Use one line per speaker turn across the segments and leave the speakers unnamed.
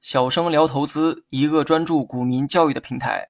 小生聊投资，一个专注股民教育的平台。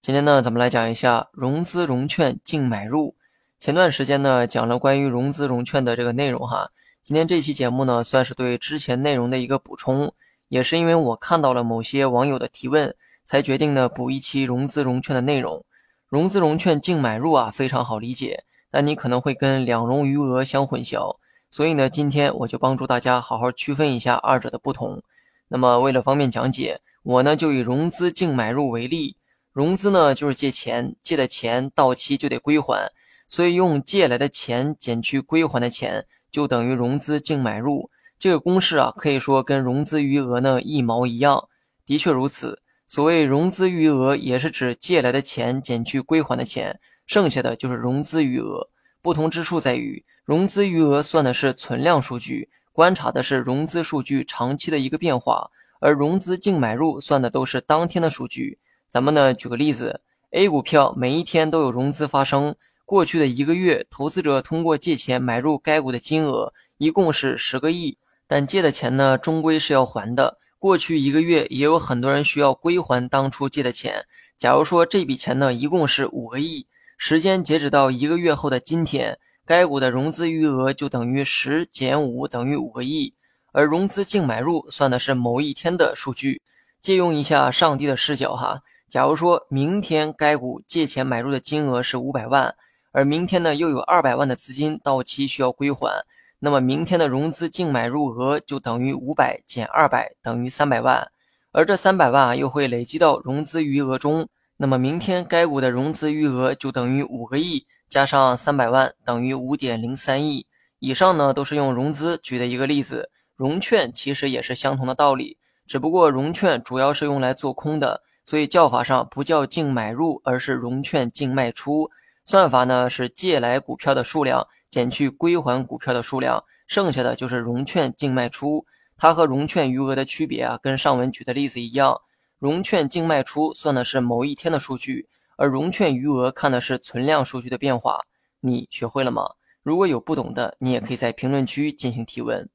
今天呢，咱们来讲一下融资融券净买入。前段时间呢，讲了关于融资融券的这个内容哈。今天这期节目呢，算是对之前内容的一个补充，也是因为我看到了某些网友的提问，才决定呢补一期融资融券的内容。融资融券净买入啊，非常好理解，但你可能会跟两融余额相混淆，所以呢，今天我就帮助大家好好区分一下二者的不同。那么为了方便讲解，我呢就以融资净买入为例。融资呢就是借钱，借的钱到期就得归还，所以用借来的钱减去归还的钱，就等于融资净买入。这个公式啊，可以说跟融资余额呢一毛一样。的确如此，所谓融资余额，也是指借来的钱减去归还的钱，剩下的就是融资余额。不同之处在于，融资余额算的是存量数据，观察的是融资数据长期的一个变化，而融资净买入算的都是当天的数据。咱们呢，举个例子，A 股票每一天都有融资发生。过去的一个月，投资者通过借钱买入该股的金额一共是十个亿，但借的钱呢，终归是要还的。过去一个月，也有很多人需要归还当初借的钱。假如说这笔钱呢，一共是五个亿，时间截止到一个月后的今天，该股的融资余额就等于十减五等于五个亿，而融资净买入算的是某一天的数据。借用一下上帝的视角哈。假如说明天该股借钱买入的金额是五百万，而明天呢又有二百万的资金到期需要归还，那么明天的融资净买入额就等于五百减二百等于三百万，而这三百万啊又会累积到融资余额中，那么明天该股的融资余额就等于五个亿加上三百万等于五点零三亿。以上呢都是用融资举的一个例子，融券其实也是相同的道理，只不过融券主要是用来做空的。所以叫法上不叫净买入，而是融券净卖出。算法呢是借来股票的数量减去归还股票的数量，剩下的就是融券净卖出。它和融券余额的区别啊，跟上文举的例子一样，融券净卖出算的是某一天的数据，而融券余额看的是存量数据的变化。你学会了吗？如果有不懂的，你也可以在评论区进行提问。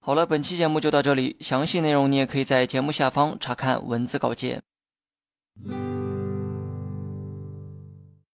好了，本期节目就到这里，详细内容你也可以在节目下方查看文字稿件。